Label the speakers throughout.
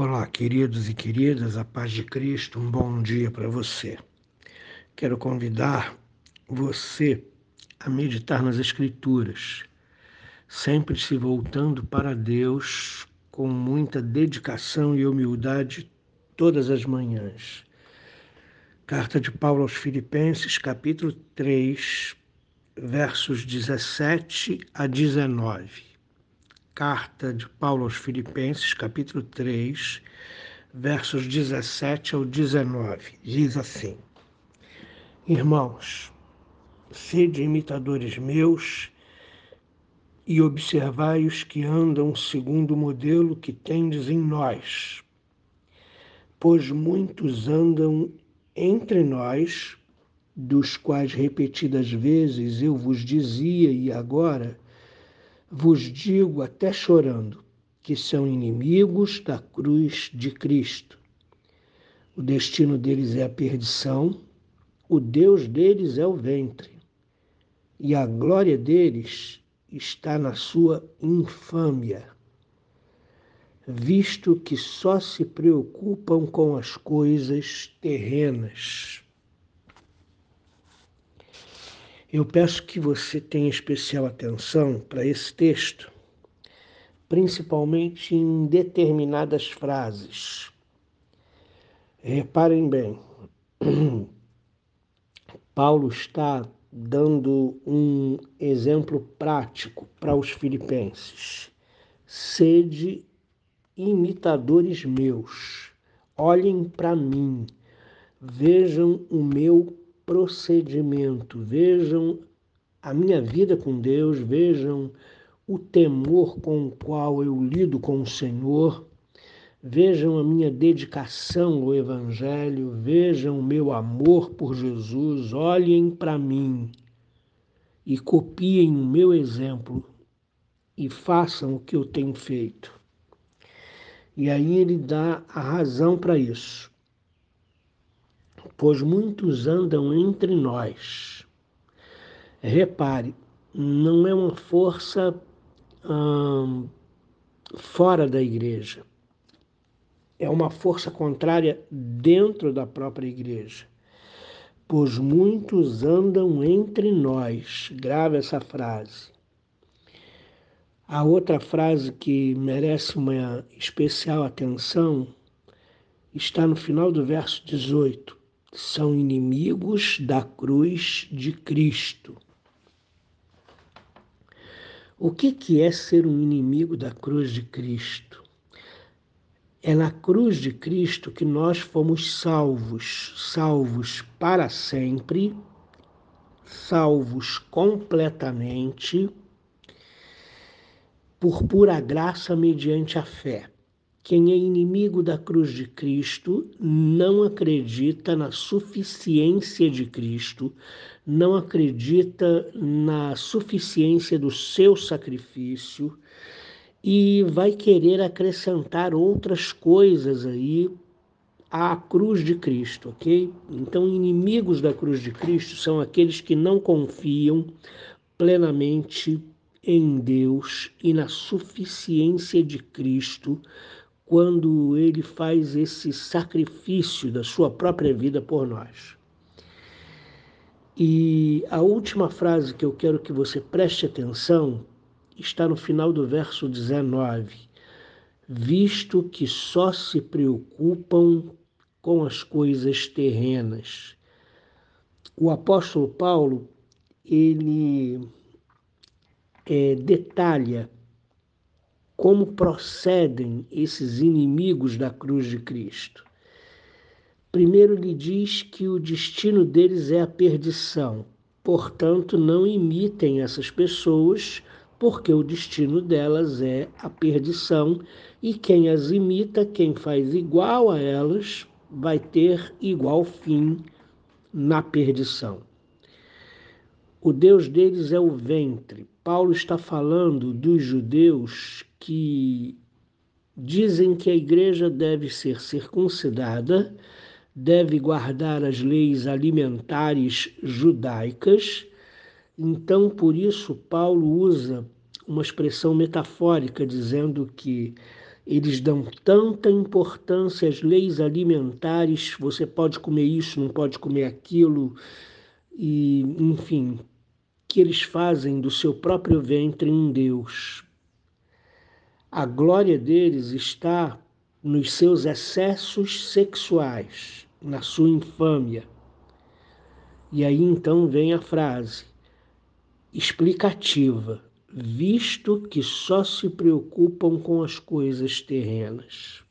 Speaker 1: Olá, queridos e queridas, a paz de Cristo, um bom dia para você. Quero convidar você a meditar nas Escrituras, sempre se voltando para Deus com muita dedicação e humildade todas as manhãs. Carta de Paulo aos Filipenses, capítulo 3, versos 17 a 19 carta de Paulo aos Filipenses, capítulo 3, versos 17 ao 19. Diz assim: Irmãos, sede imitadores meus e observai os que andam segundo o modelo que tendes em nós. Pois muitos andam entre nós, dos quais repetidas vezes eu vos dizia e agora vos digo até chorando, que são inimigos da cruz de Cristo. O destino deles é a perdição, o Deus deles é o ventre, e a glória deles está na sua infâmia, visto que só se preocupam com as coisas terrenas. Eu peço que você tenha especial atenção para esse texto, principalmente em determinadas frases. Reparem bem, Paulo está dando um exemplo prático para os filipenses. Sede imitadores meus, olhem para mim, vejam o meu procedimento, vejam a minha vida com Deus, vejam o temor com o qual eu lido com o Senhor, vejam a minha dedicação ao Evangelho, vejam o meu amor por Jesus, olhem para mim e copiem o meu exemplo e façam o que eu tenho feito. E aí ele dá a razão para isso pois muitos andam entre nós. Repare, não é uma força hum, fora da igreja, é uma força contrária dentro da própria igreja. Pois muitos andam entre nós. Grave essa frase. A outra frase que merece uma especial atenção está no final do verso 18 são inimigos da cruz de Cristo. O que, que é ser um inimigo da cruz de Cristo? É na cruz de Cristo que nós fomos salvos, salvos para sempre, salvos completamente, por pura graça mediante a fé. Quem é inimigo da cruz de Cristo não acredita na suficiência de Cristo, não acredita na suficiência do seu sacrifício e vai querer acrescentar outras coisas aí à cruz de Cristo, ok? Então, inimigos da cruz de Cristo são aqueles que não confiam plenamente em Deus e na suficiência de Cristo quando ele faz esse sacrifício da sua própria vida por nós. E a última frase que eu quero que você preste atenção está no final do verso 19. Visto que só se preocupam com as coisas terrenas. O apóstolo Paulo, ele é, detalha como procedem esses inimigos da cruz de Cristo. Primeiro, lhe diz que o destino deles é a perdição. Portanto, não imitem essas pessoas, porque o destino delas é a perdição, e quem as imita, quem faz igual a elas, vai ter igual fim na perdição. O Deus deles é o ventre. Paulo está falando dos judeus que dizem que a igreja deve ser circuncidada, deve guardar as leis alimentares judaicas. Então, por isso, Paulo usa uma expressão metafórica dizendo que eles dão tanta importância às leis alimentares, você pode comer isso, não pode comer aquilo, e enfim, que eles fazem do seu próprio ventre um Deus. A glória deles está nos seus excessos sexuais, na sua infâmia. E aí então vem a frase explicativa visto que só se preocupam com as coisas terrenas.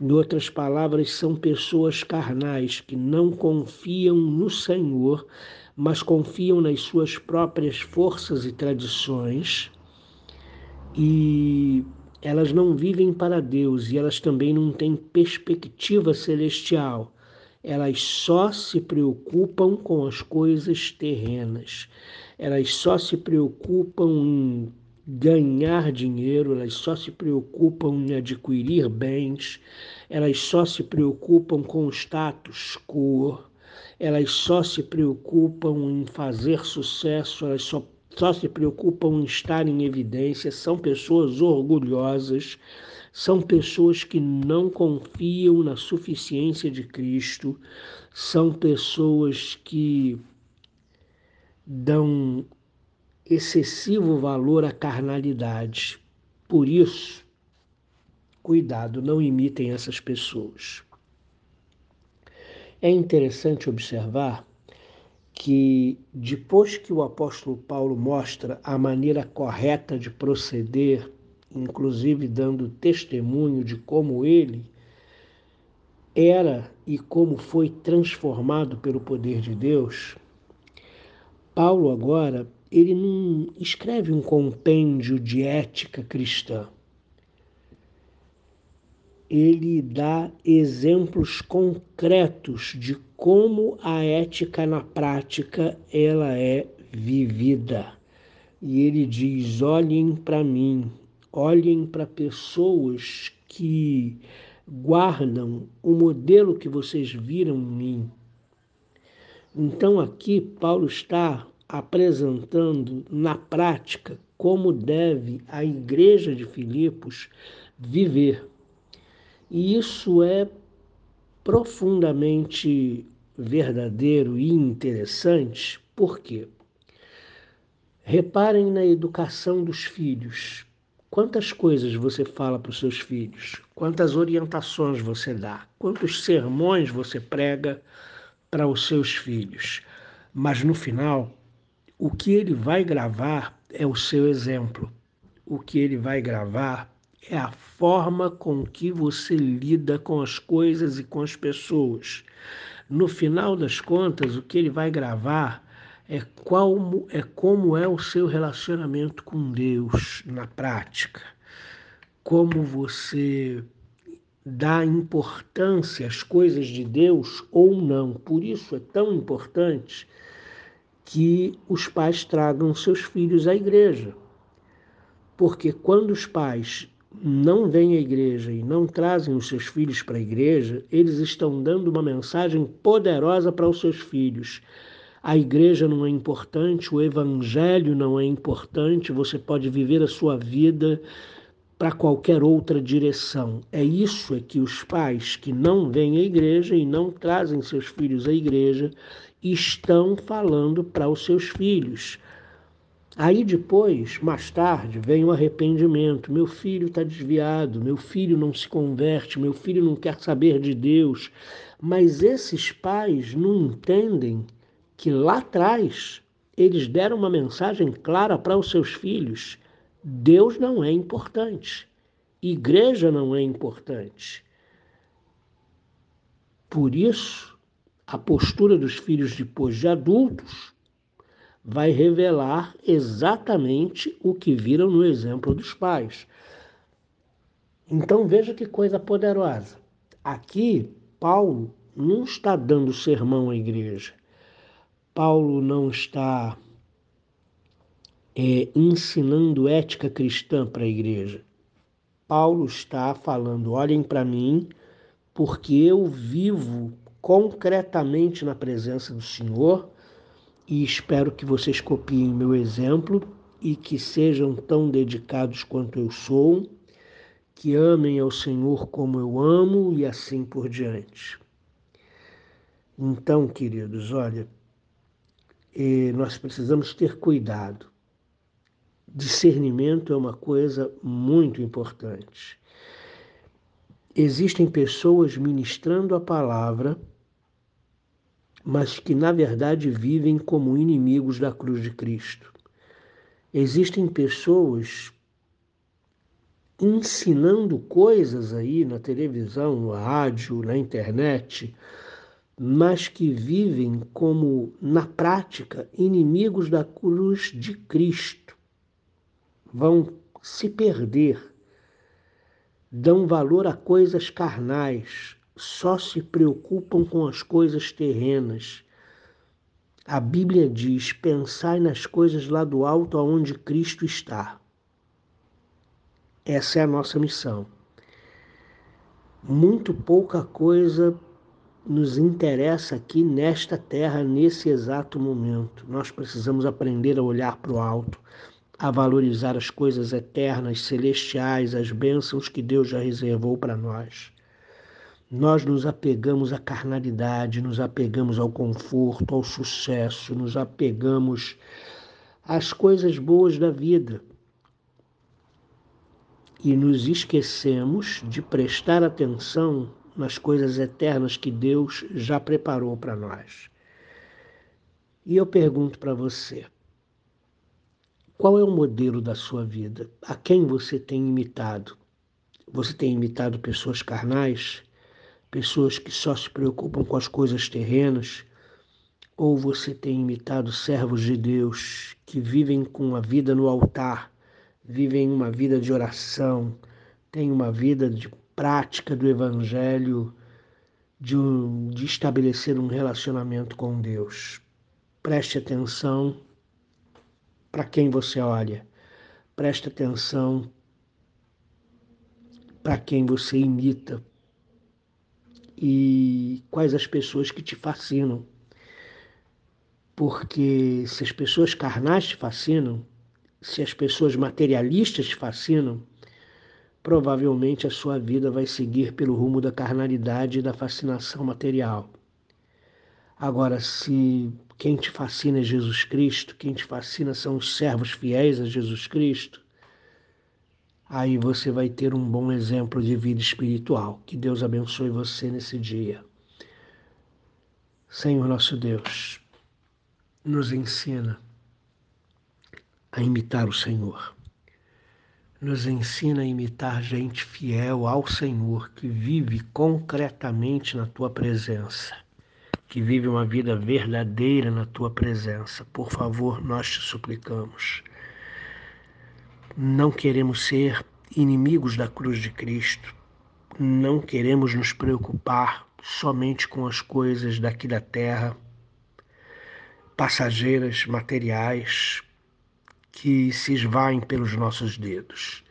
Speaker 1: Em outras palavras, são pessoas carnais que não confiam no Senhor, mas confiam nas suas próprias forças e tradições, e elas não vivem para Deus e elas também não têm perspectiva celestial. Elas só se preocupam com as coisas terrenas elas só se preocupam em ganhar dinheiro, elas só se preocupam em adquirir bens, elas só se preocupam com o status quo, elas só se preocupam em fazer sucesso, elas só, só se preocupam em estar em evidência, são pessoas orgulhosas, são pessoas que não confiam na suficiência de Cristo, são pessoas que dão excessivo valor à carnalidade. Por isso, cuidado, não imitem essas pessoas. É interessante observar que depois que o apóstolo Paulo mostra a maneira correta de proceder, inclusive dando testemunho de como ele era e como foi transformado pelo poder de Deus, Paulo agora, ele não escreve um compêndio de ética cristã. Ele dá exemplos concretos de como a ética na prática ela é vivida. E ele diz: olhem para mim, olhem para pessoas que guardam o modelo que vocês viram em mim então, aqui, Paulo está apresentando na prática como deve a igreja de Filipos viver. E isso é profundamente verdadeiro e interessante, por quê? Reparem na educação dos filhos. Quantas coisas você fala para os seus filhos? Quantas orientações você dá? Quantos sermões você prega para os seus filhos. Mas no final, o que ele vai gravar é o seu exemplo. O que ele vai gravar é a forma com que você lida com as coisas e com as pessoas. No final das contas, o que ele vai gravar é como é como é o seu relacionamento com Deus na prática. Como você dá importância às coisas de Deus ou não. Por isso é tão importante que os pais tragam seus filhos à igreja. Porque quando os pais não vêm à igreja e não trazem os seus filhos para a igreja, eles estão dando uma mensagem poderosa para os seus filhos. A igreja não é importante, o evangelho não é importante, você pode viver a sua vida para qualquer outra direção. É isso é que os pais que não vêm à igreja e não trazem seus filhos à igreja estão falando para os seus filhos. Aí depois, mais tarde, vem o arrependimento. Meu filho está desviado, meu filho não se converte, meu filho não quer saber de Deus. Mas esses pais não entendem que lá atrás eles deram uma mensagem clara para os seus filhos Deus não é importante, igreja não é importante. Por isso, a postura dos filhos depois de adultos vai revelar exatamente o que viram no exemplo dos pais. Então veja que coisa poderosa. Aqui, Paulo não está dando sermão à igreja. Paulo não está é, ensinando ética cristã para a igreja. Paulo está falando: olhem para mim, porque eu vivo concretamente na presença do Senhor e espero que vocês copiem meu exemplo e que sejam tão dedicados quanto eu sou que amem ao Senhor como eu amo e assim por diante. Então, queridos, olha, eh, nós precisamos ter cuidado. Discernimento é uma coisa muito importante. Existem pessoas ministrando a palavra, mas que na verdade vivem como inimigos da cruz de Cristo. Existem pessoas ensinando coisas aí na televisão, no rádio, na internet, mas que vivem como, na prática, inimigos da cruz de Cristo. Vão se perder, dão valor a coisas carnais, só se preocupam com as coisas terrenas. A Bíblia diz: pensai nas coisas lá do alto aonde Cristo está. Essa é a nossa missão. Muito pouca coisa nos interessa aqui nesta terra, nesse exato momento. Nós precisamos aprender a olhar para o alto, a valorizar as coisas eternas, celestiais, as bênçãos que Deus já reservou para nós. Nós nos apegamos à carnalidade, nos apegamos ao conforto, ao sucesso, nos apegamos às coisas boas da vida e nos esquecemos de prestar atenção nas coisas eternas que Deus já preparou para nós. E eu pergunto para você: qual é o modelo da sua vida? A quem você tem imitado? Você tem imitado pessoas carnais? Pessoas que só se preocupam com as coisas terrenas? Ou você tem imitado servos de Deus que vivem com a vida no altar? vivem uma vida de oração, têm uma vida de prática do Evangelho, de, um, de estabelecer um relacionamento com Deus. Preste atenção para quem você olha, preste atenção para quem você imita e quais as pessoas que te fascinam. Porque se as pessoas carnais te fascinam, se as pessoas materialistas te fascinam, provavelmente a sua vida vai seguir pelo rumo da carnalidade e da fascinação material. Agora, se quem te fascina é Jesus Cristo, quem te fascina são os servos fiéis a Jesus Cristo, aí você vai ter um bom exemplo de vida espiritual. Que Deus abençoe você nesse dia. Senhor nosso Deus, nos ensina a imitar o Senhor. Nos ensina a imitar gente fiel ao Senhor, que vive concretamente na tua presença, que vive uma vida verdadeira na tua presença. Por favor, nós te suplicamos. Não queremos ser inimigos da cruz de Cristo. Não queremos nos preocupar somente com as coisas daqui da terra, passageiras, materiais, que se esvaem pelos nossos dedos.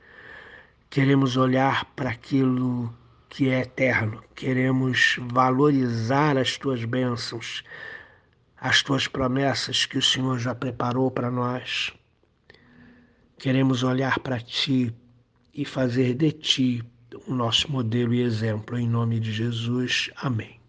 Speaker 1: Queremos olhar para aquilo que é eterno, queremos valorizar as tuas bênçãos, as tuas promessas que o Senhor já preparou para nós. Queremos olhar para ti e fazer de ti o nosso modelo e exemplo. Em nome de Jesus. Amém.